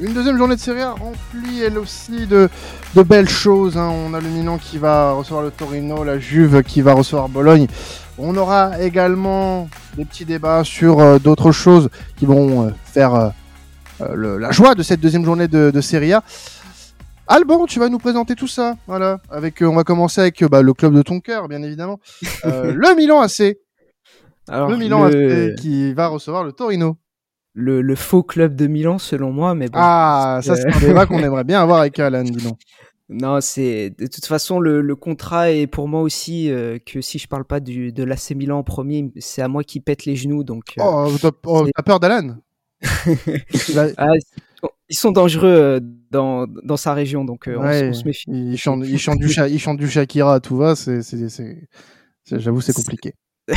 Une deuxième journée de Serie A remplie elle aussi de, de belles choses. hein. On a le Milan qui va recevoir le Torino, la Juve qui va recevoir Bologne. On aura également des petits débats sur euh, d'autres choses qui vont euh, faire euh, le- la joie de cette deuxième journée de, de Serie A. Alban, tu vas nous présenter tout ça. Voilà. Avec, euh, on va commencer avec euh, bah, le club de ton cœur, bien évidemment. Euh, le Milan AC. Alors, le Milan le, AC qui va recevoir le Torino. Le- le faux club de Milan, selon moi, mais bon. Ah, ça c'est un débat qu'on aimerait bien avoir avec Alan, dis donc. Non, c'est de toute façon le, le contrat est pour moi aussi euh, que si je parle pas du, de l'AC Milan en premier, c'est à moi qui pète les genoux. Donc, euh, Oh, t'as oh, t'as peur d'Alan? Ah, ils sont dangereux euh, dans, dans sa région, donc on Ouais, on, se méfie. il chante, il chante du, Sha- il chante du Shakira à tout va, c'est, c'est, c'est- c'est- j'avoue c'est compliqué.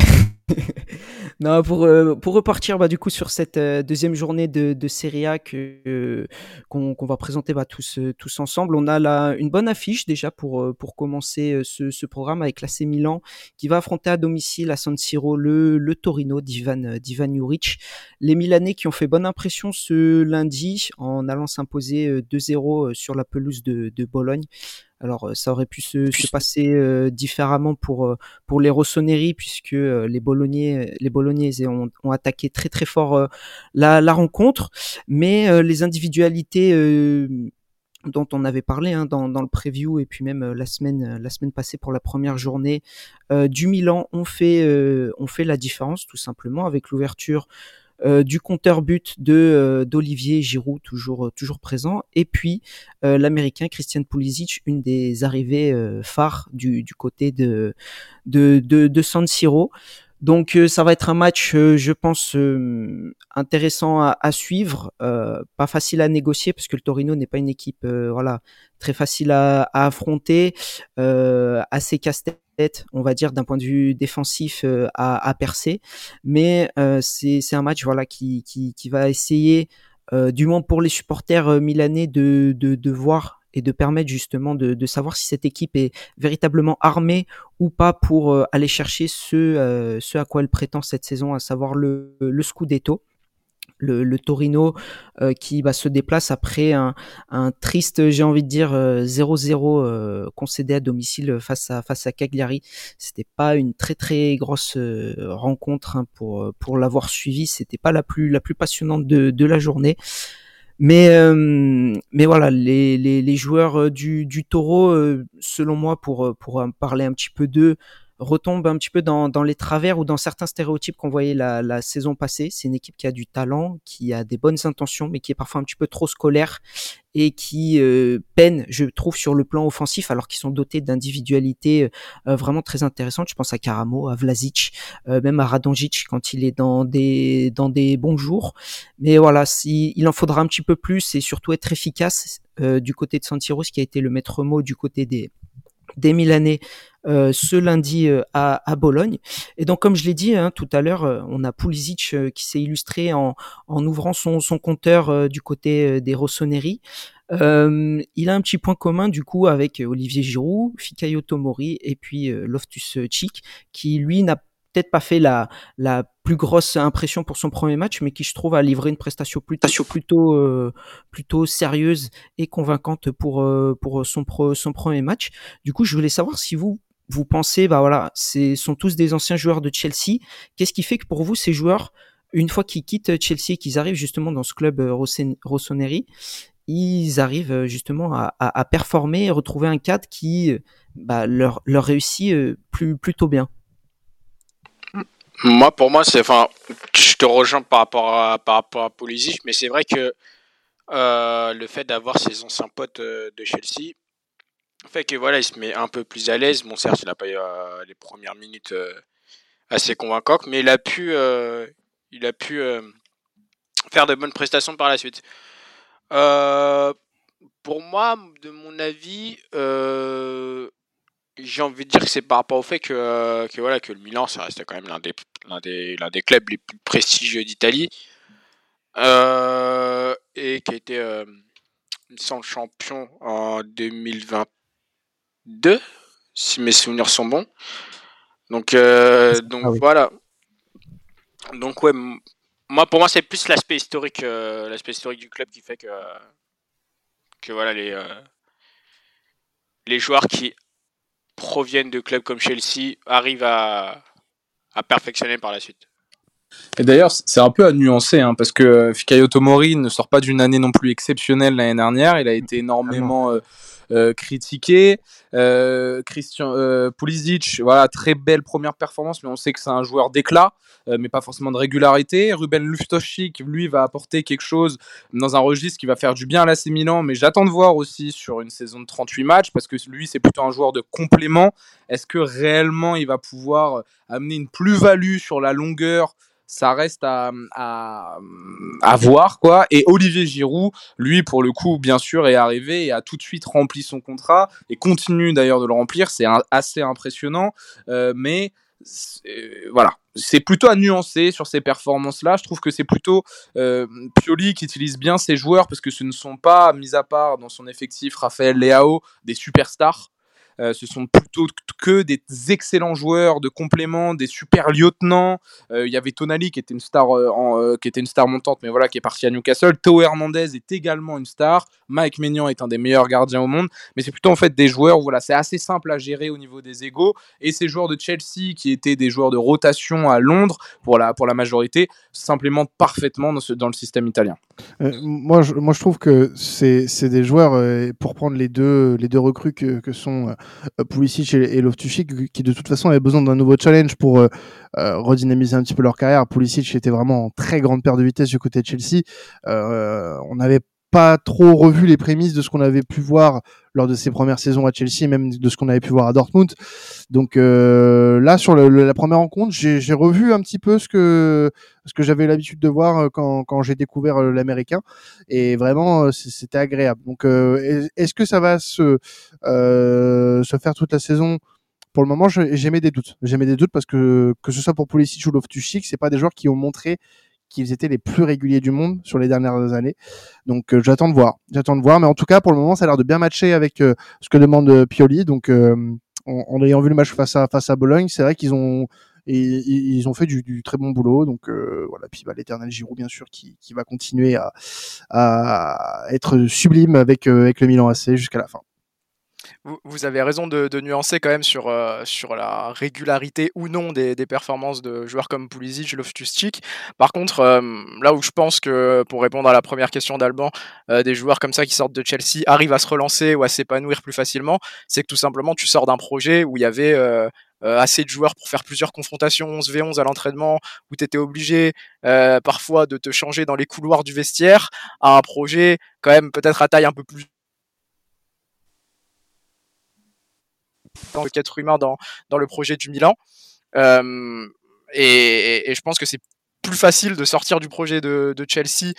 non, pour, euh, pour repartir bah, du coup sur cette euh, deuxième journée de, de Serie A que, euh, qu'on, qu'on va présenter bah, tous, tous ensemble, on a là une bonne affiche déjà pour, pour commencer ce, ce programme avec l'AC Milan qui va affronter à domicile à San Siro le, le Torino d'Ivan, d'Ivan Juric. Les Milanais qui ont fait bonne impression ce lundi en allant s'imposer euh, 2-0 euh, sur la pelouse de, de Bologne. Alors ça aurait pu se, se passer différemment pour pour les Rossoneri puisque les Bolognais les Bolognaises ont, attaqué très très fort euh, la, rencontre, mais euh, les individualités euh, dont on avait parlé hein, dans, le preview et puis même euh, la semaine euh, la semaine passée pour la première journée euh, du Milan ont fait euh, fait la différence tout simplement avec l'ouverture euh, du compteur but de euh, d'Olivier Giroud toujours euh, toujours présent. Et puis euh, l'américain Christian Pulisic une des arrivées euh, phares du, côté de, de, de San Siro donc euh, ça va être un match, euh, je pense, euh, intéressant à, suivre, pas facile à négocier parce que le Torino n'est pas une équipe, voilà, très facile à, à affronter, assez casse-tête, on va dire d'un point de vue défensif à, à percer, mais c'est un match, voilà, qui va essayer, euh, du moins pour les supporters milanais, de, de de voir et de permettre justement de, de savoir si cette équipe est véritablement armée ou pas pour euh, aller chercher ce, euh, ce à quoi elle prétend cette saison, à savoir le, le Scudetto. Le, le Torino euh, qui bah, se déplace après un, un triste, j'ai envie de dire, euh, 0-0 euh, concédé à domicile face à, face à Cagliari. C'était pas une très très grosse euh, rencontre hein, pour, pour l'avoir suivi. C'était pas la plus, la plus passionnante de, de la journée. Mais, euh, mais voilà, les, les, joueurs euh, du, du taureau, euh, selon moi, pour, pour parler un petit peu d'eux, retombent un petit peu dans, les travers ou dans certains stéréotypes qu'on voyait la, saison passée. C'est une équipe qui a du talent, qui a des bonnes intentions, mais qui est parfois un petit peu trop scolaire et qui euh, peine, je trouve, sur le plan offensif, alors qu'ils sont dotés d'individualités euh, vraiment très intéressantes. Je pense à Karamo, à Vlasic, euh, même à Radonjic quand il est dans des dans des bons jours. Mais voilà, il en faudra un petit peu plus et surtout être efficace euh, du côté de San Siro, ce qui a été le maître mot du côté des des Milanais euh, ce lundi euh, à, à Bologne. Et donc, comme je l'ai dit hein, tout à l'heure, euh, on a Pulisic euh, qui s'est illustré en, en ouvrant son, son compteur euh, du côté euh, des Rossoneri. Euh, il a un petit point commun du coup avec Olivier Giroud, Fikayo Tomori et puis euh, Loftus Cheek, qui lui n'a peut-être pas fait la, la plus grosse impression pour son premier match, mais qui je trouve a livré une prestation plutôt plutôt euh, plutôt sérieuse et convaincante pour euh, pour son pro, son premier match. Du coup, je voulais savoir si vous vous pensez, bah voilà, c'est sont tous des anciens joueurs de Chelsea. Qu'est-ce qui fait que pour vous ces joueurs, une fois qu'ils quittent Chelsea, qu'ils arrivent justement dans ce club euh, Rossoneri, ils arrivent justement à, à, à, performer et retrouver un cadre qui bah, leur, leur réussit euh, plus, plutôt bien? Moi, pour moi, c'est, enfin, je te rejoins par rapport à, par rapport à Pulisic, mais c'est vrai que euh, le fait d'avoir ses anciens potes euh, de Chelsea fait que voilà, il se met un peu plus à l'aise. Bon, certes, il n'a pas eu euh, les premières minutes assez convaincantes, mais il a pu, il a pu faire de bonnes prestations par la suite. pour moi, de mon avis, j'ai envie de dire que c'est par rapport au fait que, que, voilà, que le Milan, ça reste quand même l'un des, l'un des, l'un des clubs les plus prestigieux d'Italie. Euh, et qui a été euh, sans champion en 2022, si mes souvenirs sont bons. Donc, euh, donc ah oui. voilà. Donc ouais, moi, pour moi, c'est plus l'aspect historique, l'aspect historique du club qui fait que, que voilà les les joueurs qui proviennent de clubs comme Chelsea arrivent à, à perfectionner par la suite. Et d'ailleurs, c'est un peu à nuancer, hein, parce que Fikayo Tomori ne sort pas d'une année non plus exceptionnelle l'année dernière. Il a été énormément euh, euh, critiqué. Euh, Christian euh, Pulisic, voilà, très belle première performance, mais on sait que c'est un joueur d'éclat, mais pas forcément de régularité. Ruben Luftoshik, lui, va apporter quelque chose dans un registre qui va faire du bien à l'AC mais j'attends de voir aussi sur une saison de 38 matchs, parce que lui, c'est plutôt un joueur de complément. Est-ce que réellement il va pouvoir amener une plus-value sur la longueur ça reste à, à, voir quoi. Et Olivier Giroud, lui pour le coup bien sûr est arrivé et a tout de suite rempli son contrat et continue d'ailleurs de le remplir. C'est assez impressionnant, euh, mais euh, voilà, c'est plutôt à nuancer sur ces performances-là. Je trouve que c'est plutôt euh, Pioli qui utilise bien ses joueurs parce que ce ne sont pas, mis à part dans son effectif, Raphaël Leao, des superstars. Euh, ce sont plutôt que des excellents joueurs de complément, des super lieutenants. Euh, il y avait Tonali qui était une star euh, qui était une star montante, mais voilà qui est parti à Newcastle. Théo Hernandez est également une star. Mike Maignan est un des meilleurs gardiens au monde, mais c'est plutôt en fait des joueurs. Voilà, c'est assez simple à gérer au niveau des égaux. Et ces joueurs de Chelsea qui étaient des joueurs de rotation à Londres pour la pour la majorité s'implémentent parfaitement dans, le système italien. moi, je, moi, je trouve que c'est des joueurs pour prendre les deux les deux recrues que, sont Pulisic et, et qui de toute façon avaient besoin d'un nouveau challenge pour euh, euh, redynamiser un petit peu leur carrière. Pulisic était vraiment en très grande perte de vitesse du côté de Chelsea. on n'avait pas trop revu les prémices de ce qu'on avait pu voir lors de ses premières saisons à Chelsea, même de ce qu'on avait pu voir à Dortmund. Donc euh, là, sur la première rencontre, j'ai revu un petit peu ce que ce que j'avais l'habitude de voir quand, quand j'ai découvert l'américain, et vraiment c'était agréable. Donc est-ce que ça va se se faire toute la saison? pour le moment, j'ai des doutes. J'ai des doutes parce que que ce soit pour Pulisic ou Loftus-Cheek, c'est pas des joueurs qui ont montré qu'ils étaient les plus réguliers du monde sur les dernières années. Donc euh, j'attends de voir, j'attends de voir, mais en tout cas pour le moment ça a l'air de bien matcher avec euh, ce que demande euh, Pioli. Donc en, ayant vu le match face à face à Bologne, c'est vrai qu'ils ont ils ont fait du, très bon boulot. Donc voilà, puis bah, l'éternel Giroud bien sûr qui, va continuer à, à être sublime avec avec le Milan AC jusqu'à la fin vous, avez raison de, nuancer quand même sur, euh, sur la régularité ou non des, performances de joueurs comme Pulisic, Loftus-Cheek. Par contre, euh, là où je pense que, pour répondre à la première question d'Alban, euh, des joueurs comme ça qui sortent de Chelsea arrivent à se relancer ou à s'épanouir plus facilement, c'est que tout simplement tu sors d'un projet où il y avait assez de joueurs pour faire plusieurs confrontations 11v11 à l'entraînement, où tu étais obligé parfois de te changer dans les couloirs du vestiaire, à un projet quand même peut-être à taille un peu plus dans le quatre humain dans, dans le projet du Milan. Euh, et, je pense que c'est plus facile de sortir du projet de, Chelsea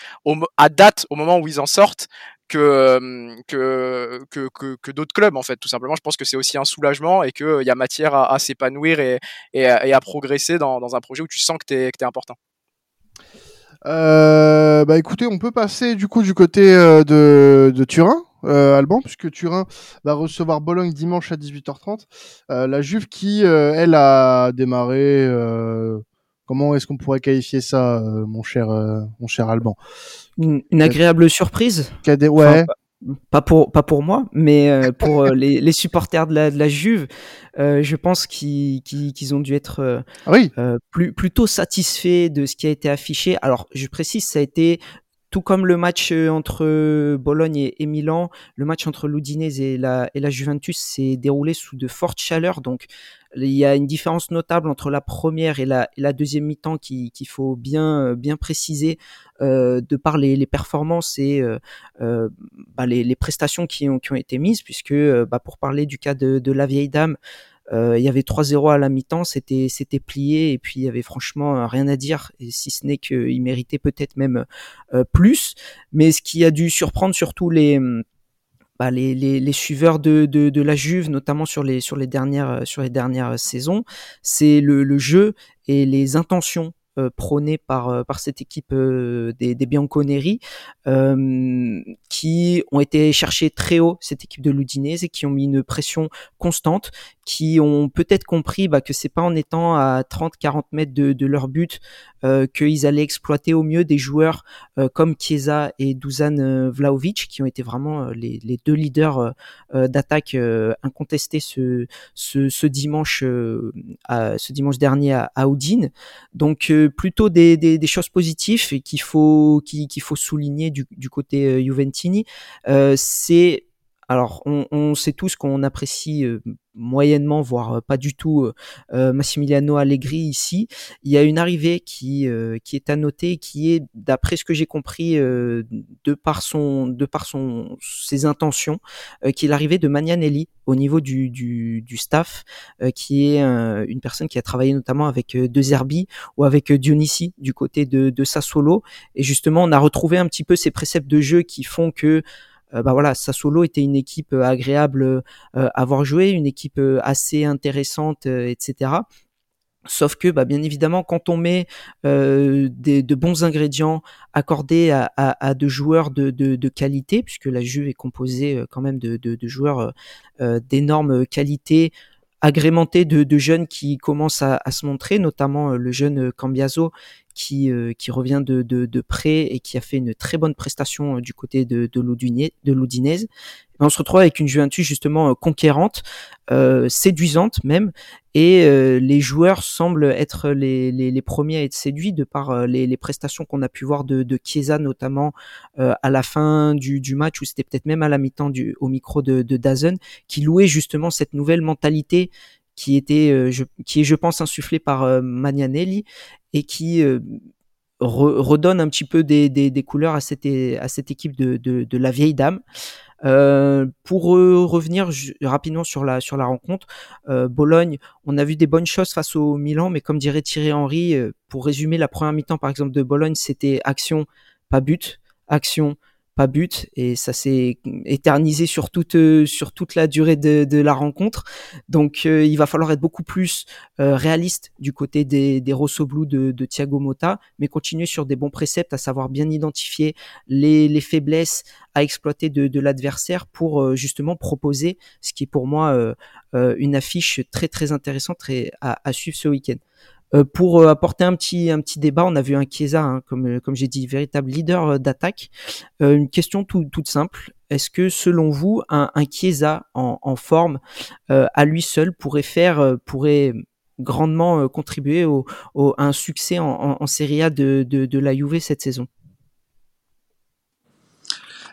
à date, au moment où ils en sortent, que, que, que, que, d'autres clubs, en fait, tout simplement. Je pense que c'est aussi un soulagement et qu'il y a matière à, s'épanouir et, et, à progresser dans, dans, un projet où tu sens que tu es, es, important. Euh, bah écoutez, on peut passer du coup du côté euh, de, de Turin, euh, Alban, puisque Turin va recevoir Bologne dimanche à 18h30. Euh, la Juve qui, euh, elle, a démarré. comment est-ce qu'on pourrait qualifier ça, mon cher, mon cher Alban? Une, agréable surprise? Ouais. pas pour pas pour moi, mais pour les, les, supporters de la, de la Juve, je pense qu'ils ont dû être ah oui. plus plutôt satisfaits de ce qui a été affiché. Alors, je précise, ça a été tout comme le match euh, entre Bologne et, Milan, le match entre l'Udinese et la, et la Juventus s'est déroulé sous de fortes chaleurs. Donc, il y a une différence notable entre la première et la, la deuxième mi-temps qu'il faut bien, euh, bien préciser euh, de par les, les performances et euh, euh, bah les, les, prestations qui ont, qui ont été mises, puisque bah pour parler du cas de, de la vieille dame, euh, il y avait 3-0 à la mi-temps, c'était c'était plié et puis il y avait franchement euh, rien à dire, si ce n'est qu'il méritait peut-être même euh, plus. Mais ce qui a dû surprendre surtout les bah, les, les, les, suiveurs de, de, de, la Juve, notamment sur les, sur les, dernières, sur les dernières saisons, c'est le, le, jeu et les intentions euh, prônés par, euh, par cette équipe euh, des, des Bianconeri, qui ont été chercher très haut cette équipe de Ludinese et qui ont mis une pression constante, qui ont peut-être compris bah, que c'est pas en étant à 30-40 mètres de, de, leur but euh, qu'ils allaient exploiter au mieux des joueurs euh, comme Chiesa et Dusan euh, Vlaovic, qui ont été vraiment les, les deux leaders d'attaque incontestés ce, ce, ce dimanche, à, ce dimanche dernier à, à. Donc plutôt des, des, des, choses positives qu'il faut qu'il faut souligner du, du côté Juventini. c'est alors, on, sait tous qu'on apprécie moyennement, voire pas du tout, Massimiliano Allegri ici. Il y a une arrivée qui qui est à noter, qui est, d'après ce que j'ai compris, de par son, de par son, ses intentions, qui est l'arrivée de Magnanelli au niveau du du, staff, qui est une personne qui a travaillé notamment avec De Zerbi ou avec Dionisi du côté de, de Sassuolo. Et justement, on a retrouvé un petit peu ces préceptes de jeu qui font que bah voilà, était une équipe euh, agréable euh, à avoir joué, une équipe assez intéressante, etc. Sauf que, bah, bien évidemment, quand on met de bons ingrédients accordés à, de joueurs de, qualité, puisque la Juve est composée quand même de, de joueurs d'énorme qualité, agrémentés de, jeunes qui commencent à, à se montrer, notamment le jeune Cambiaso qui, euh, qui revient de, de, de, près et qui a fait une très bonne prestation euh, du côté de, de l'Oudinez. On se retrouve avec une Juventus justement euh, conquérante, euh, séduisante même, et les joueurs semblent être les, les, les, premiers à être séduits de par les, les, prestations qu'on a pu voir de, de Chiesa notamment à la fin du, du match, ou c'était peut-être même à la mi-temps au micro de, de Dazen, qui louait justement cette nouvelle mentalité qui était, je, qui est, je pense, insufflée par Magnanelli et qui euh, redonne un petit peu des, des, couleurs à cette, à cette équipe de, de, la vieille dame. Euh, pour euh, revenir rapidement sur la sur la rencontre, euh, Bologne, on a vu des bonnes choses face au Milan, mais comme dirait Thierry Henry, pour résumer la première mi-temps par exemple de Bologne, c'était action, pas but, action, pas but et ça s'est éternisé sur toute sur toute la durée de, la rencontre. Donc euh, il va falloir être beaucoup plus euh, réaliste du côté des, des Rosso Blue de, Thiago Motta, mais continuer sur des bons préceptes, à savoir bien identifier les, les faiblesses à exploiter de, l'adversaire pour euh, justement proposer ce qui est pour moi une affiche très très intéressante à suivre ce week-end. Euh, pour euh, apporter un petit un petit débat, on a vu un Chiesa, hein, comme euh, comme j'ai dit, véritable leader d'attaque. une question toute simple est-ce que selon vous, un, un Chiesa en, forme à lui seul pourrait faire, pourrait grandement contribuer au, à un succès en, Serie A de, la Juve cette saison?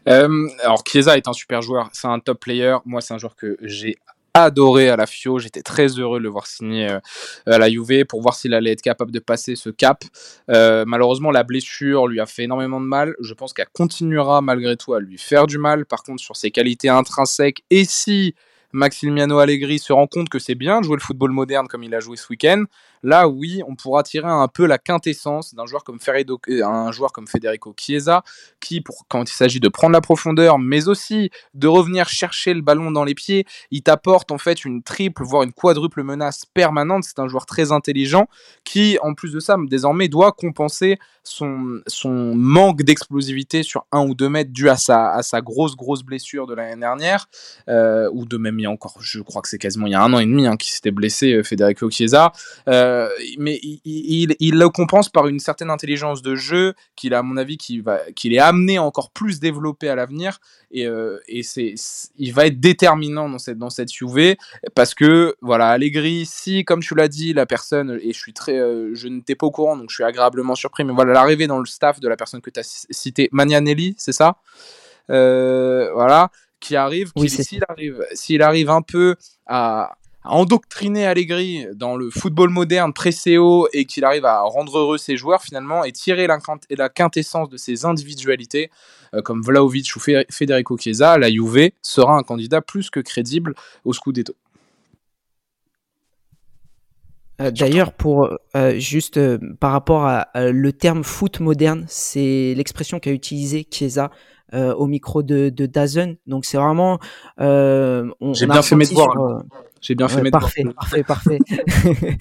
Alors Chiesa est un super joueur, c'est un top player. Moi, c'est un joueur que j'ai adoré à la Fio. J'étais très heureux de le voir signer euh, à la Juve pour voir s'il allait être capable de passer ce cap. Euh, malheureusement, la blessure lui a fait énormément de mal. Je pense qu'elle continuera malgré tout à lui faire du mal. Par contre, sur ses qualités intrinsèques, et si Maximiano Allegri se rend compte que c'est bien de jouer le football moderne comme il a joué ce week-end, là oui, on pourra tirer un peu la quintessence d'un joueur comme un joueur comme Federico Chiesa, qui quand il s'agit de prendre la profondeur, mais aussi de revenir chercher le ballon dans les pieds, il t'apporte en fait une triple, voire une quadruple menace permanente. C'est un joueur très intelligent qui, en plus de ça, désormais doit compenser son, son manque d'explosivité sur un ou deux mètres dû à sa, à sa grosse grosse blessure de l'année dernière, euh, ou de même il y a encore, je crois que c'est quasiment il y a un an et demi hein, qui s'était blessé, euh, Federico Chiesa. Euh, euh, mais il, il, le compense par une certaine intelligence de jeu qu'il a, à mon avis, qu'il va, qu'il est amené à encore plus développer à l'avenir. Et, euh, et c'est, il va être déterminant dans cette, dans cette UV parce que, voilà, Allegri, si, comme tu l'as dit, la personne, et je suis très, euh, je n'étais pas au courant, donc je suis agréablement surpris, mais voilà, l'arrivée dans le staff de la personne que tu as cité, Magnanelli, c'est ça? Voilà, qui arrive, oui, s'il arrive, s'il arrive un peu à, à endoctriner Allegri dans le football moderne pré-CO et qu'il arrive à rendre heureux ses joueurs finalement et tirer la, la quintessence de ses individualités euh, comme Vlaovic ou Federico Chiesa, la Juve sera un candidat plus que crédible au Scudetto. Euh, d'ailleurs, pour euh, juste par rapport à le terme foot moderne, c'est l'expression qu'a utilisé Chiesa au micro de, de Dazen. Donc c'est vraiment. J'ai bien fait mes devoirs. J'ai bien fait mes Parfait, parfait, parfait.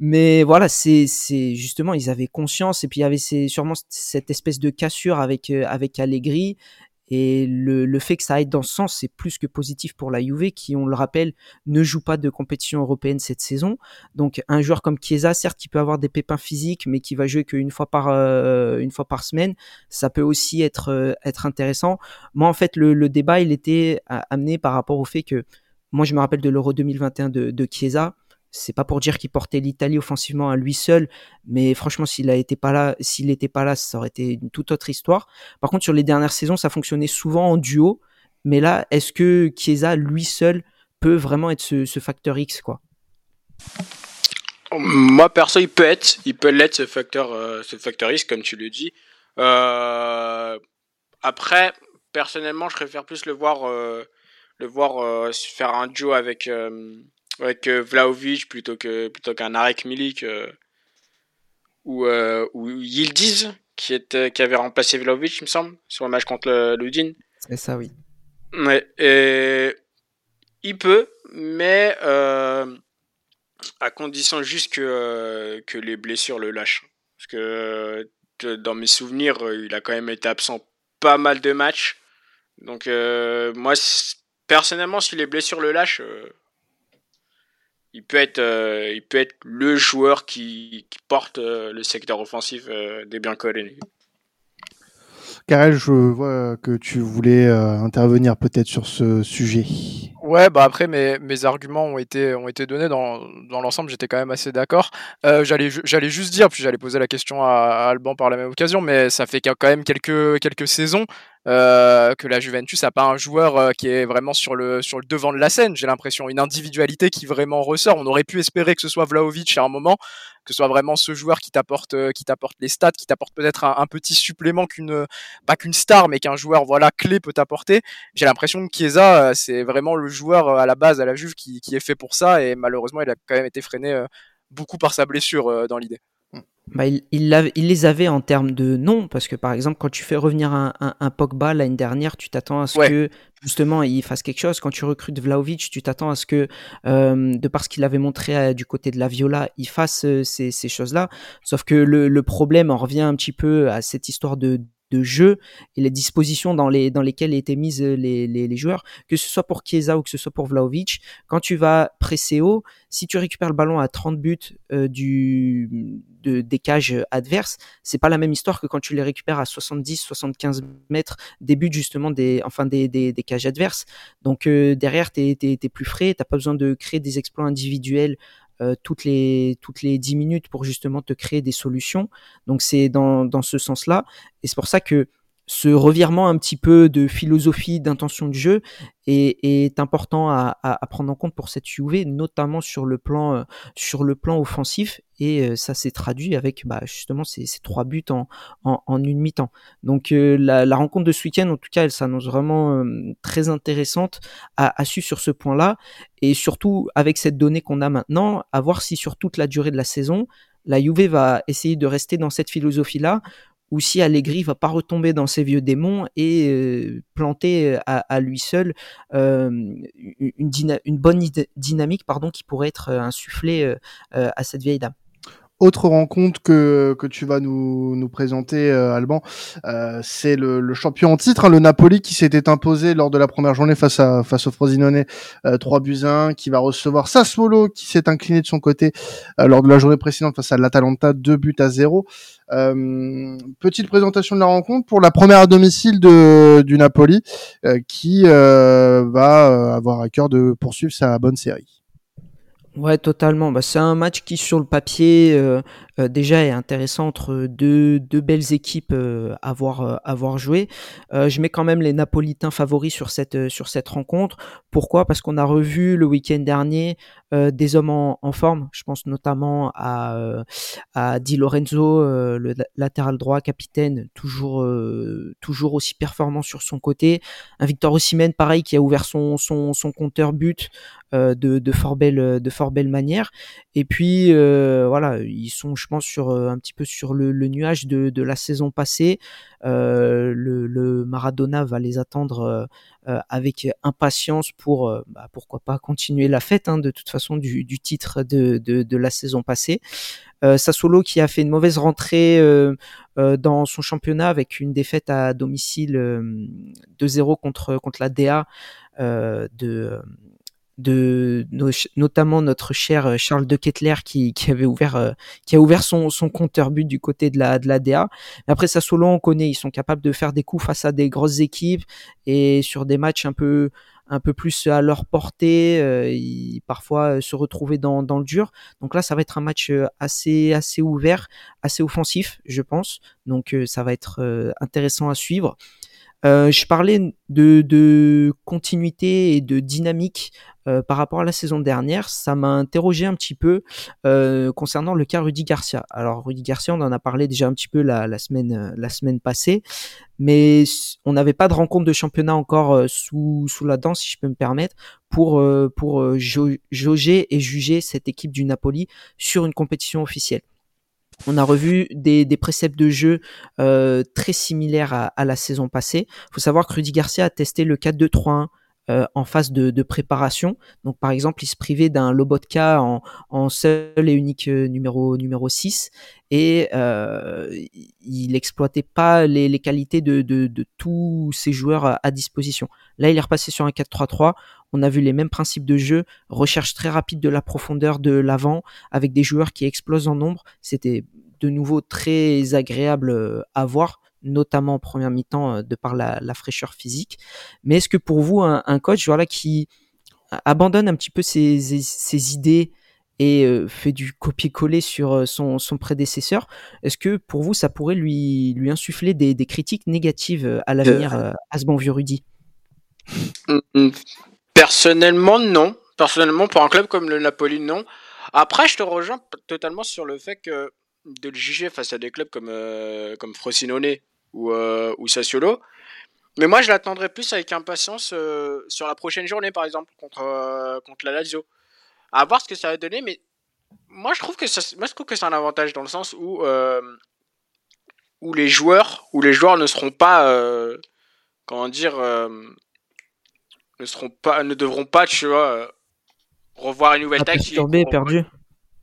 Mais voilà, c'est c'est justement ils avaient conscience et puis il y avait c'est sûrement cette espèce de cassure avec euh, avec Allegri Et le, le fait que ça aille dans ce sens, c'est plus que positif pour la Juve qui, on le rappelle, ne joue pas de compétition européenne cette saison. Donc un joueur comme Chiesa, certes, qui peut avoir des pépins physiques, mais qui va jouer qu'une fois par euh, une fois par semaine, ça peut aussi être euh, être intéressant. Moi, en fait, le, le débat, il était amené par rapport au fait que moi, je me rappelle de l'Euro 2021 de, de Chiesa c'est pas pour dire qu'il portait l'Italie offensivement à lui seul, mais franchement, s'il n'était pas là, s'il n'était pas là, ça aurait été une toute autre histoire. Par contre, sur les dernières saisons, ça fonctionnait souvent en duo, mais là, est-ce que Chiesa lui seul peut vraiment être ce, facteur X, quoi? Moi, perso, il peut être, il peut l'être ce facteur, euh, X, comme tu le dis. Euh, après, personnellement, je préfère plus le voir, euh, le voir faire un duo avec avec Vlaovic plutôt que plutôt qu'un Arek Milik euh, ou euh, ou Yildiz qui était qui avait remplacé Vlaovic il me semble sur le match contre le Ludin. C'est ça oui. Ouais et il peut mais euh, à condition juste que que les blessures le lâchent parce que dans mes souvenirs il a quand même été absent pas mal de matchs donc moi personnellement si les blessures le lâchent il peut être, euh, il peut être le joueur qui, qui porte euh, le secteur offensif euh, des Biancolini. Karel, je vois que tu voulais intervenir peut-être sur ce sujet. Ouais, bah après mes, mes arguments ont été, ont été donnés dans, dans l'ensemble, j'étais quand même assez d'accord. j'allais, j'allais juste dire, puis j'allais poser la question à, Alban par la même occasion, mais ça fait quand même quelques, quelques saisons euh, que la Juventus n'a pas un joueur euh, qui est vraiment sur le, sur le devant de la scène, j'ai l'impression. Une individualité qui vraiment ressort. On aurait pu espérer que ce soit Vlaovic à un moment, que ce soit vraiment ce joueur qui t'apporte, euh, qui t'apporte les stats, qui t'apporte peut-être un, petit supplément qu'une, pas qu'une star, mais qu'un joueur voilà clé peut t'apporter. J'ai l'impression que Chiesa, c'est vraiment le joueur à la base à la Juve qui, qui est fait pour ça, et malheureusement, il a quand même été freiné beaucoup par sa blessure dans l'idée bah, il, il, il, les avait en termes de nom, parce que par exemple, quand tu fais revenir un, un, un Pogba l'année dernière, tu t'attends à ce que justement il fasse quelque chose. Quand tu recrutes Vlaovic, tu t'attends à ce que, euh, de par ce qu'il avait montré euh, du côté de la Viola, il fasse euh, ces, ces choses-là. Sauf que le, le problème en revient un petit peu à cette histoire de de jeu et les dispositions dans, les, dans lesquelles étaient mises les, les, les, joueurs, que ce soit pour Chiesa ou que ce soit pour Vlaovic, quand tu vas presser haut, si tu récupères le ballon à 30 buts euh, du, de, des cages adverses, c'est pas la même histoire que quand tu les récupères à 70, 75 mètres des buts justement des, enfin des, des, des cages adverses. Donc euh, derrière, tu es, plus frais, t'as pas besoin de créer des exploits individuels euh, toutes les toutes les 10 minutes pour justement te créer des solutions. Donc c'est dans, dans ce sens-là et c'est pour ça que ce revirement un petit peu de philosophie, d'intention de jeu est, est important à, à, prendre en compte pour cette Juve, notamment sur le plan, euh, sur le plan offensif. Et euh, ça s'est traduit avec bah, justement ces, ces, trois buts en, en, en une mi-temps. Donc euh, la, la, rencontre de ce week-end, en tout cas, elle s'annonce vraiment très intéressante à, à sur ce point-là. Et surtout, avec cette donnée qu'on a maintenant, à voir si sur toute la durée de la saison, la Juve va essayer de rester dans cette philosophie-là ou si Allegri va pas retomber dans ses vieux démons et euh, planter euh, à, lui seul euh, une, une, bonne dynamique pardon, qui pourrait être insufflée à cette vieille dame. Autre rencontre que, que tu vas nous, nous présenter, Alban, c'est le, le, champion en titre, hein, le Napoli, qui s'était imposé lors de la première journée face, à, face au Frosinone 3 buts 1, qui va recevoir Sassuolo, qui s'est incliné de son côté lors de la journée précédente face à l'Atalanta, 2 buts à 0. Euh, petite présentation de la rencontre pour la première à domicile de, du Napoli, euh, qui euh, va avoir à cœur de poursuivre sa bonne série. Ouais, totalement. Bah, c'est un match qui, sur le papier, euh, euh, déjà est intéressant entre deux, deux belles équipes euh, à, voir, à voir jouer. je mets quand même les Napolitains favoris sur cette, sur cette rencontre. Pourquoi? Parce qu'on a revu le week-end dernier des hommes en, en, forme. Je pense notamment à, à Di Lorenzo, le latéral droit, capitaine, toujours, toujours aussi performant sur son côté. Un Victor Osimhen, pareil, qui a ouvert son, son, son compteur but de, de fort belle, de fort belle manière. Et puis euh, voilà, ils sont, je pense, sur euh, un petit peu sur le, nuage de, de, la saison passée. Euh, le, Maradona va les attendre avec impatience pour, bah, pourquoi pas continuer la fête hein, de toute façon du, titre de, de, de, la saison passée. Sassuolo qui a fait une mauvaise rentrée dans son championnat avec une défaite à domicile 2-0 contre contre la DA de de notamment notre cher euh, Charles de Kettler qui, qui avait ouvert euh, qui a ouvert son, son compteur but du côté de la de la DA. Mais après ça solo on connaît, ils sont capables de faire des coups face à des grosses équipes et sur des matchs un peu un peu plus à leur portée, euh, ils, parfois se retrouver dans, dans le dur. Donc là, ça va être un match assez assez ouvert, assez offensif, je pense. Donc ça va être intéressant à suivre. Euh, je parlais de, de, continuité et de dynamique euh, par rapport à la saison dernière. Ça m'a interrogé un petit peu euh, concernant le cas Rudy Garcia. Alors Rudy Garcia, on en a parlé déjà un petit peu la, la semaine, la semaine passée, mais on n'avait pas de rencontre de championnat encore sous, sous la dent, si je peux me permettre, pour, pour jauger et juger cette équipe du Napoli sur une compétition officielle. On a revu des, préceptes de jeu euh, très similaires à, la saison passée. Il faut savoir que Rudy Garcia a testé le 4-2-3-1 euh, en phase de, préparation. Donc par exemple, il se privait d'un Lobotka en, en seul et unique euh, numéro numéro 6 et il n'exploitait pas les, qualités de, tous ses joueurs à, disposition. Là, il est repassé sur un 4-3-3. On a vu les mêmes principes de jeu, recherche très rapide de la profondeur de l'avant avec des joueurs qui explosent en nombre. C'était de nouveau très agréable euh, à voir notamment en première mi-temps euh, de par la, fraîcheur physique. Mais est-ce que pour vous, un, coach voilà, qui abandonne un petit peu ses, idées et euh, fait du copier-coller sur son, prédécesseur, est-ce que pour vous, ça pourrait lui, lui insuffler des, critiques négatives à l'avenir à ce bon vieux Rudy? Hum, hum. Personnellement, non. Personnellement, pour un club comme le Napoli, non. Après, je te rejoins totalement sur le fait que de le juger face à des clubs comme, euh, comme Frosinone ou, euh, ou Sassuolo. Mais moi, je l'attendrai plus avec impatience euh, sur la prochaine journée, par exemple, contre, contre la Lazio. À voir ce que ça va donner, mais moi, je trouve que, ça, moi, je trouve que c'est un avantage dans le sens où, où, les, joueurs, où les joueurs ne seront pas, comment dire, ne seront pas, ne devront pas, tu vois, euh, revoir une nouvelle tactique. Perturbé, perdu.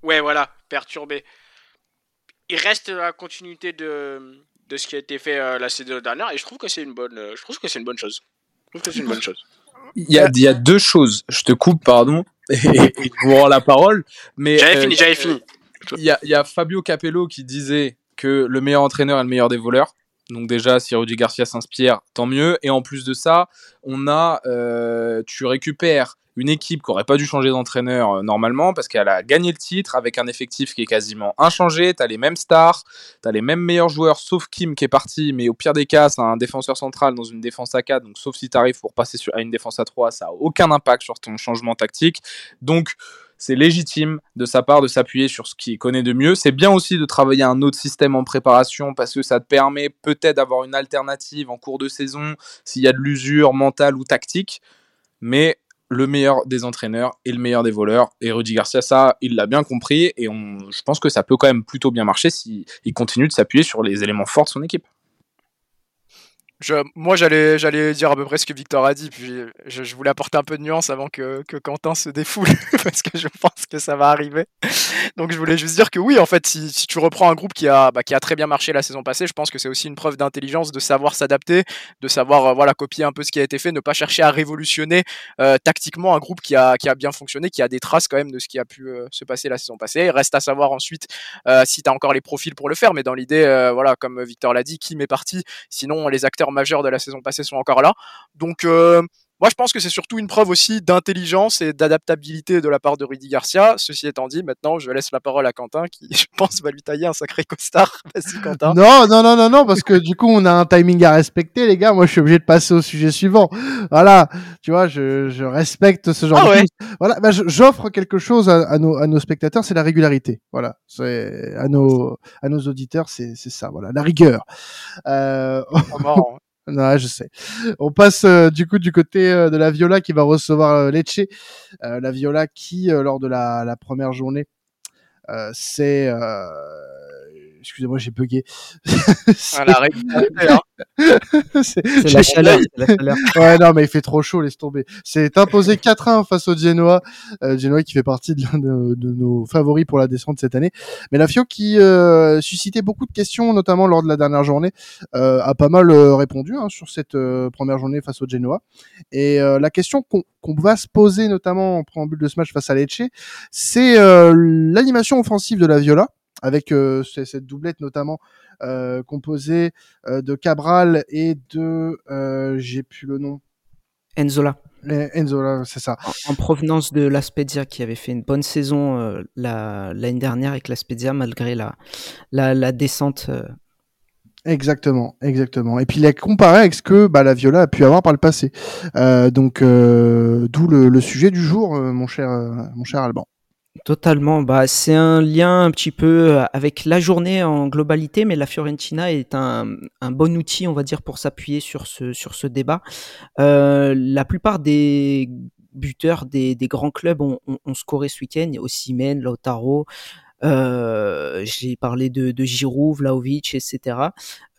Ouais, voilà, perturbé. Il reste la continuité de, de ce qui a été fait euh, la saison dernière et je trouve que c'est une bonne, euh, je trouve que c'est une bonne chose. Je trouve que c'est une bonne chose. Il y, a, il y a deux choses. Je te coupe, pardon, et, je vous rends la parole. Mais j'avais fini, j'avais fini. Il y, a, il y a Fabio Capello qui disait que le meilleur entraîneur est le meilleur des voleurs. Donc déjà, si Rudy Garcia s'inspire, tant mieux. Et en plus de ça, on a, euh, tu récupères une équipe qui aurait pas dû changer d'entraîneur euh, normalement parce qu'elle a gagné le titre avec un effectif qui est quasiment inchangé. Tu as les mêmes stars, tu as les mêmes meilleurs joueurs sauf Kim qui est parti, mais au pire des cas, c'est un défenseur central dans une défense à 4. Donc sauf si tu arrives pour passer à une défense à 3, ça a aucun impact sur ton changement tactique. Donc c'est légitime de sa part de s'appuyer sur ce qu'il connaît de mieux. C'est bien aussi de travailler un autre système en préparation parce que ça te permet peut-être d'avoir une alternative en cours de saison s'il y a de l'usure mentale ou tactique. Mais le meilleur des entraîneurs et le meilleur des voleurs. Et Rudy Garcia, ça, il l'a bien compris. Et je pense que ça peut quand même plutôt bien marcher s'il continue de s'appuyer sur les éléments forts de son équipe moi, j'allais, j'allais dire à peu près ce que Victor a dit, puis je, voulais apporter un peu de nuance avant que, que Quentin se défoule, parce que je pense que ça va arriver. Donc, je voulais juste dire que oui, en fait, si, si tu reprends un groupe qui a, bah, qui a très bien marché la saison passée, je pense que c'est aussi une preuve d'intelligence de savoir s'adapter, de savoir euh, voilà copier un peu ce qui a été fait, ne pas chercher à révolutionner euh, tactiquement un groupe qui a, qui a bien fonctionné, qui a des traces quand même de ce qui a pu euh, se passer la saison passée. Il reste à savoir ensuite si tu as encore les profils pour le faire, mais dans l'idée, voilà, comme Victor l'a dit, qui met parti, sinon les acteurs majeurs de la saison passée sont encore là. Donc euh, moi, je pense que c'est surtout une preuve aussi d'intelligence et d'adaptabilité de la part de Rudy Garcia. Ceci étant dit, maintenant, je laisse la parole à Quentin, qui, je pense, va lui tailler un sacré costard. Vas-y, Quentin. Non, non, non, non, non, parce que du coup, on a un timing à respecter, les gars. Moi, je suis obligé de passer au sujet suivant. Voilà, tu vois, je, je respecte ce genre ah de choses. Voilà, bah, j'offre quelque chose à, nos, à nos spectateurs, c'est la régularité. Voilà, c'est à nos, à nos auditeurs, c'est ça. Voilà, la rigueur. Euh... Oh, non, je sais. On passe euh, du coup du côté euh, de la Viola qui va recevoir euh, Lecce. la Viola qui, lors de la, la première journée, c'est excusez-moi, j'ai bugué. C'est C'est la chaleur. c'est la chaleur. Ouais, non, mais il fait trop chaud, laisse tomber. C'est imposé 4-1 face au Genoa. Euh, Genoa qui fait partie de l'un de, de nos favoris pour la descente cette année. Mais la Fio qui euh, suscitait beaucoup de questions, notamment lors de la dernière journée, euh, a pas mal euh, répondu hein, sur cette euh, première journée face au Genoa. Et euh, la question qu'on qu'on va se poser, notamment en préambule de ce match face à Lecce, c'est euh, l'animation offensive de la Viola, avec euh, cette doublette notamment euh, composée euh, de Cabral et de... J'ai plus le nom. Enzola, Les- Enzo, là, c'est ça. en, en provenance de la Spezia, qui avait fait une bonne saison la- l'année dernière avec la Spezia, malgré la, la, la descente. Exactement, exactement. Et puis il a comparé avec ce que bah, la Viola a pu avoir par le passé. Donc d'où le, le sujet du jour, mon cher, mon cher Alban. Totalement. Bah, c'est un lien un petit peu euh, avec la journée en globalité, mais la Fiorentina est un, bon outil, on va dire, pour s'appuyer sur ce, sur ce débat. Euh, la plupart des buteurs des, grands clubs ont, scoré ce week-end. Osimhen, Lautaro, euh, j'ai parlé de, de Giroud, Vlaovic, etc.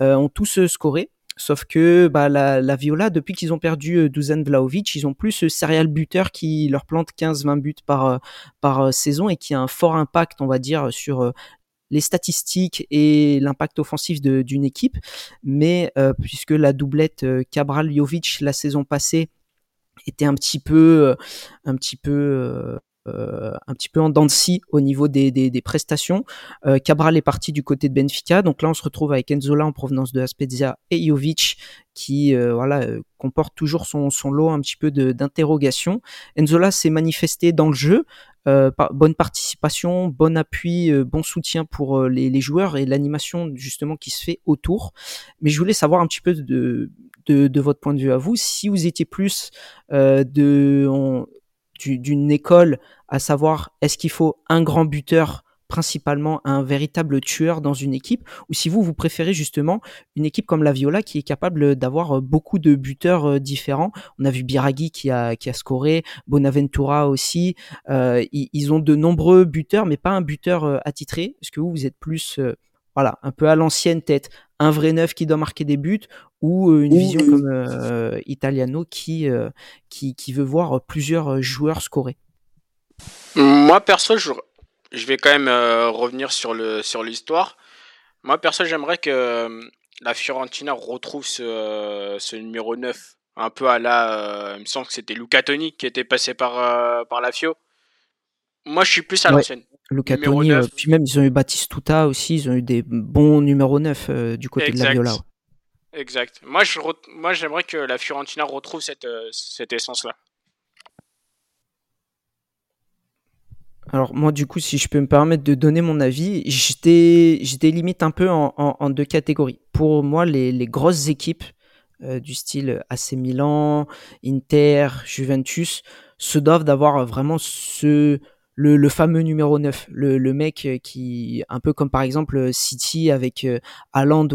Euh, ont tous scoré. Sauf que bah, la, la Viola, depuis qu'ils ont perdu euh, Dusan Vlaovic, ils ont plus ce serial buteur qui leur plante 15-20 buts par, euh, par euh, saison et qui a un fort impact, on va dire, sur les statistiques et l'impact offensif d'une équipe. Mais puisque la doublette Cabral-Jovic la saison passée était un petit peu, un petit peu, un petit peu en dents de au niveau des, des, prestations. Euh, Cabral est parti du côté de Benfica, donc là on se retrouve avec Enzola en provenance de la Spezia et Jovic qui euh, voilà euh, comporte toujours son, son lot un petit peu de- d'interrogation. Enzola s'est manifesté dans le jeu, euh, bonne participation, bon appui, euh, bon soutien pour euh, les, joueurs et l'animation justement qui se fait autour. Mais je voulais savoir un petit peu de, de, de votre point de vue à vous, si vous étiez plus euh, de d'une école, à savoir est-ce qu'il faut un grand buteur principalement un véritable tueur dans une équipe, ou si vous, vous préférez justement une équipe comme la Viola qui est capable d'avoir euh, beaucoup de buteurs euh, différents. On a vu Biraghi qui a, qui a scoré, Bonaventura aussi. Euh, ils, ont de nombreux buteurs, mais pas un buteur attitré. Est-ce que vous, vous êtes plus, voilà, un peu à l'ancienne tête, un vrai neuf qui doit marquer des buts, ou euh, une vision comme euh, Italiano qui, euh, qui, qui veut voir plusieurs joueurs scorer Moi, perso, je, je vais quand même euh, revenir sur le sur l'histoire. Moi, perso, j'aimerais que la Fiorentina retrouve ce, ce numéro 9. Un peu à la... euh, il me semble que c'était Luca Toni qui était passé par, euh, par la Fio. Moi, je suis plus à Ouais. l'ancienne. Luca Numéro Toni, neuf. euh, puis même ils ont eu Batistuta aussi, ils ont eu des bons numéros 9 euh, du côté de la. Viola. Exact. Moi, je re- moi, j'aimerais que la Fiorentina retrouve cette, euh, cette essence-là. Alors moi du coup si je peux me permettre de donner mon avis, j'étais j'étais limite un peu en, en- en deux catégories. Pour moi les, les grosses équipes du style AC Milan, Inter, Juventus se doivent d'avoir vraiment ce le, le fameux numéro 9, le, le mec euh, qui un peu comme par exemple City avec euh, Haaland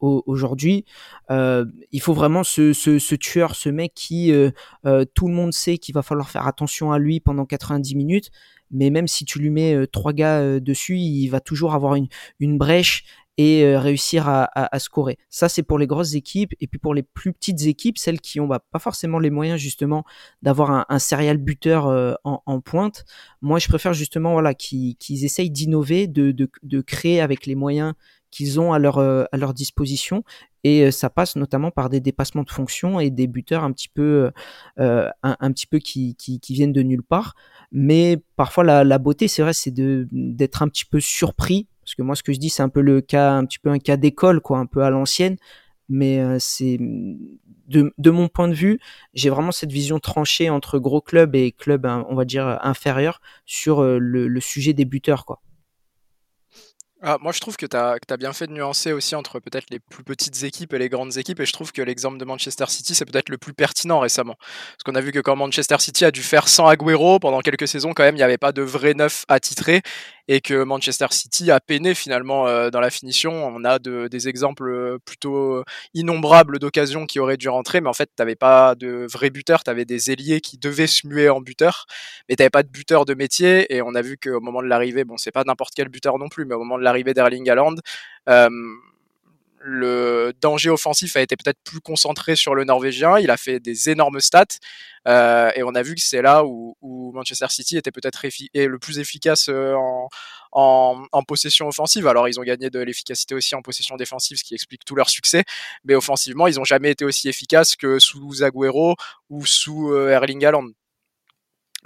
aujourd'hui, euh, il faut vraiment ce, ce, ce tueur, ce mec qui euh, euh, tout le monde sait qu'il va falloir faire attention à lui pendant 90 minutes mais même si tu lui mets euh, trois gars euh, dessus, il va toujours avoir une, une brèche et euh, réussir à, à, à scorer. Ça, c'est pour les grosses équipes. Et puis pour les plus petites équipes, celles qui ont bah, pas forcément les moyens justement d'avoir un, un serial buteur euh, en, pointe, moi, je préfère justement voilà qu'ils essayent d'innover, de, créer avec les moyens qu'ils ont à leur, euh, à leur disposition. Et ça passe notamment par des dépassements de fonction et des buteurs un petit peu, un, petit peu qui, viennent de nulle part. Mais parfois, la, beauté, c'est vrai, c'est d'être un petit peu surpris. Parce que moi, ce que je dis, c'est un peu le cas, un petit peu un cas d'école, quoi, un peu à l'ancienne. Mais euh, c'est de, mon point de vue, j'ai vraiment cette vision tranchée entre gros clubs et clubs, hein, on va dire inférieurs, sur euh, le, le sujet des buteurs, quoi. Ah, moi, je trouve que tu as, bien fait de nuancer aussi entre peut-être les plus petites équipes et les grandes équipes. Et je trouve que l'exemple de Manchester City, c'est peut-être le plus pertinent récemment. Parce qu'on a vu que quand Manchester City a dû faire sans Agüero pendant quelques saisons, quand même, il n'y avait pas de vrai neuf attitré. Et que Manchester City a peiné finalement dans la finition. On a de, des exemples plutôt innombrables d'occasions qui auraient dû rentrer, mais en fait, tu n'avais pas de vrai buteur, tu avais des ailiers qui devaient se muer en buteur, mais tu n'avais pas de buteur de métier, et on a vu qu'au moment de l'arrivée, bon, c'est pas n'importe quel buteur non plus, mais au moment de l'arrivée d'Erling Haaland, le danger offensif a été peut-être plus concentré sur le Norvégien. Il a fait des énormes stats euh, et on a vu que c'est là où, Manchester City était peut-être le plus efficace euh, en, possession offensive. Alors ils ont gagné de l'efficacité aussi en possession défensive, ce qui explique tout leur succès. Mais offensivement, ils n'ont jamais été aussi efficaces que sous Agüero ou sous euh, Erling Haaland.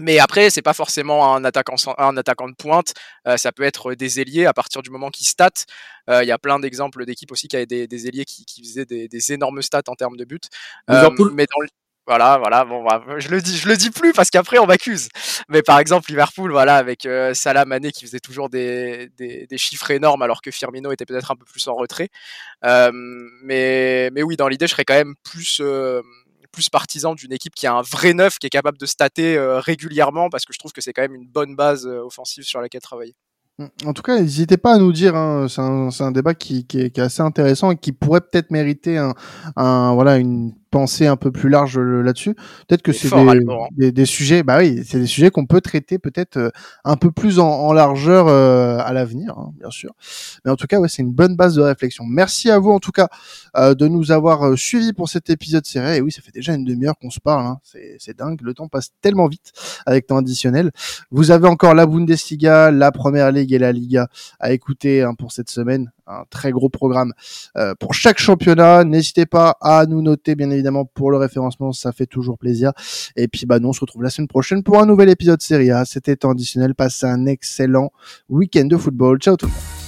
Mais après, c'est pas forcément un attaquant, un attaquant de pointe. Euh, ça peut être des ailiers à partir du moment qu'ils stat. Euh, il y a plein d'exemples d'équipes aussi qui avaient des, des ailiers qui, qui faisaient des, des, énormes stats en termes de buts. Euh, mais dans voilà, voilà, bon, bah, je le dis, je le dis plus parce qu'après on m'accuse. Mais par exemple, Liverpool, voilà, avec Salah Mané qui faisait toujours des, des, des, chiffres énormes alors que Firmino était peut-être un peu plus en retrait. Mais, mais oui, dans l'idée, je serais quand même plus, plus partisan d'une équipe qui a un vrai neuf, qui est capable de stater euh, régulièrement, parce que je trouve que c'est quand même une bonne base euh, offensive sur laquelle travailler. En tout cas, n'hésitez pas à nous dire. Hein, c'est un, débat qui, est, assez intéressant et qui pourrait peut-être mériter un, voilà une penser un peu plus large euh, là-dessus. Peut-être que c'est des, des, des, sujets, bah oui, c'est des sujets qu'on peut traiter peut-être euh, un peu plus en, en largeur euh, à l'avenir, hein, bien sûr. Mais en tout cas, ouais, c'est une bonne base de réflexion. Merci à vous en tout cas euh, de nous avoir suivis pour cet épisode serré. Et oui, ça fait déjà une demi-heure qu'on se parle. Hein. C'est dingue, le temps passe tellement vite avec temps additionnel. Vous avez encore la Bundesliga, la Première Ligue et la Liga à écouter hein, pour cette semaine un très gros programme euh, pour chaque championnat. N'hésitez pas à nous noter, bien évidemment, pour le référencement, ça fait toujours plaisir. Et puis, bah, nous, on se retrouve la semaine prochaine pour un nouvel épisode Serie A. C'était additionnel. Passez un excellent week-end de football. Ciao tout le monde.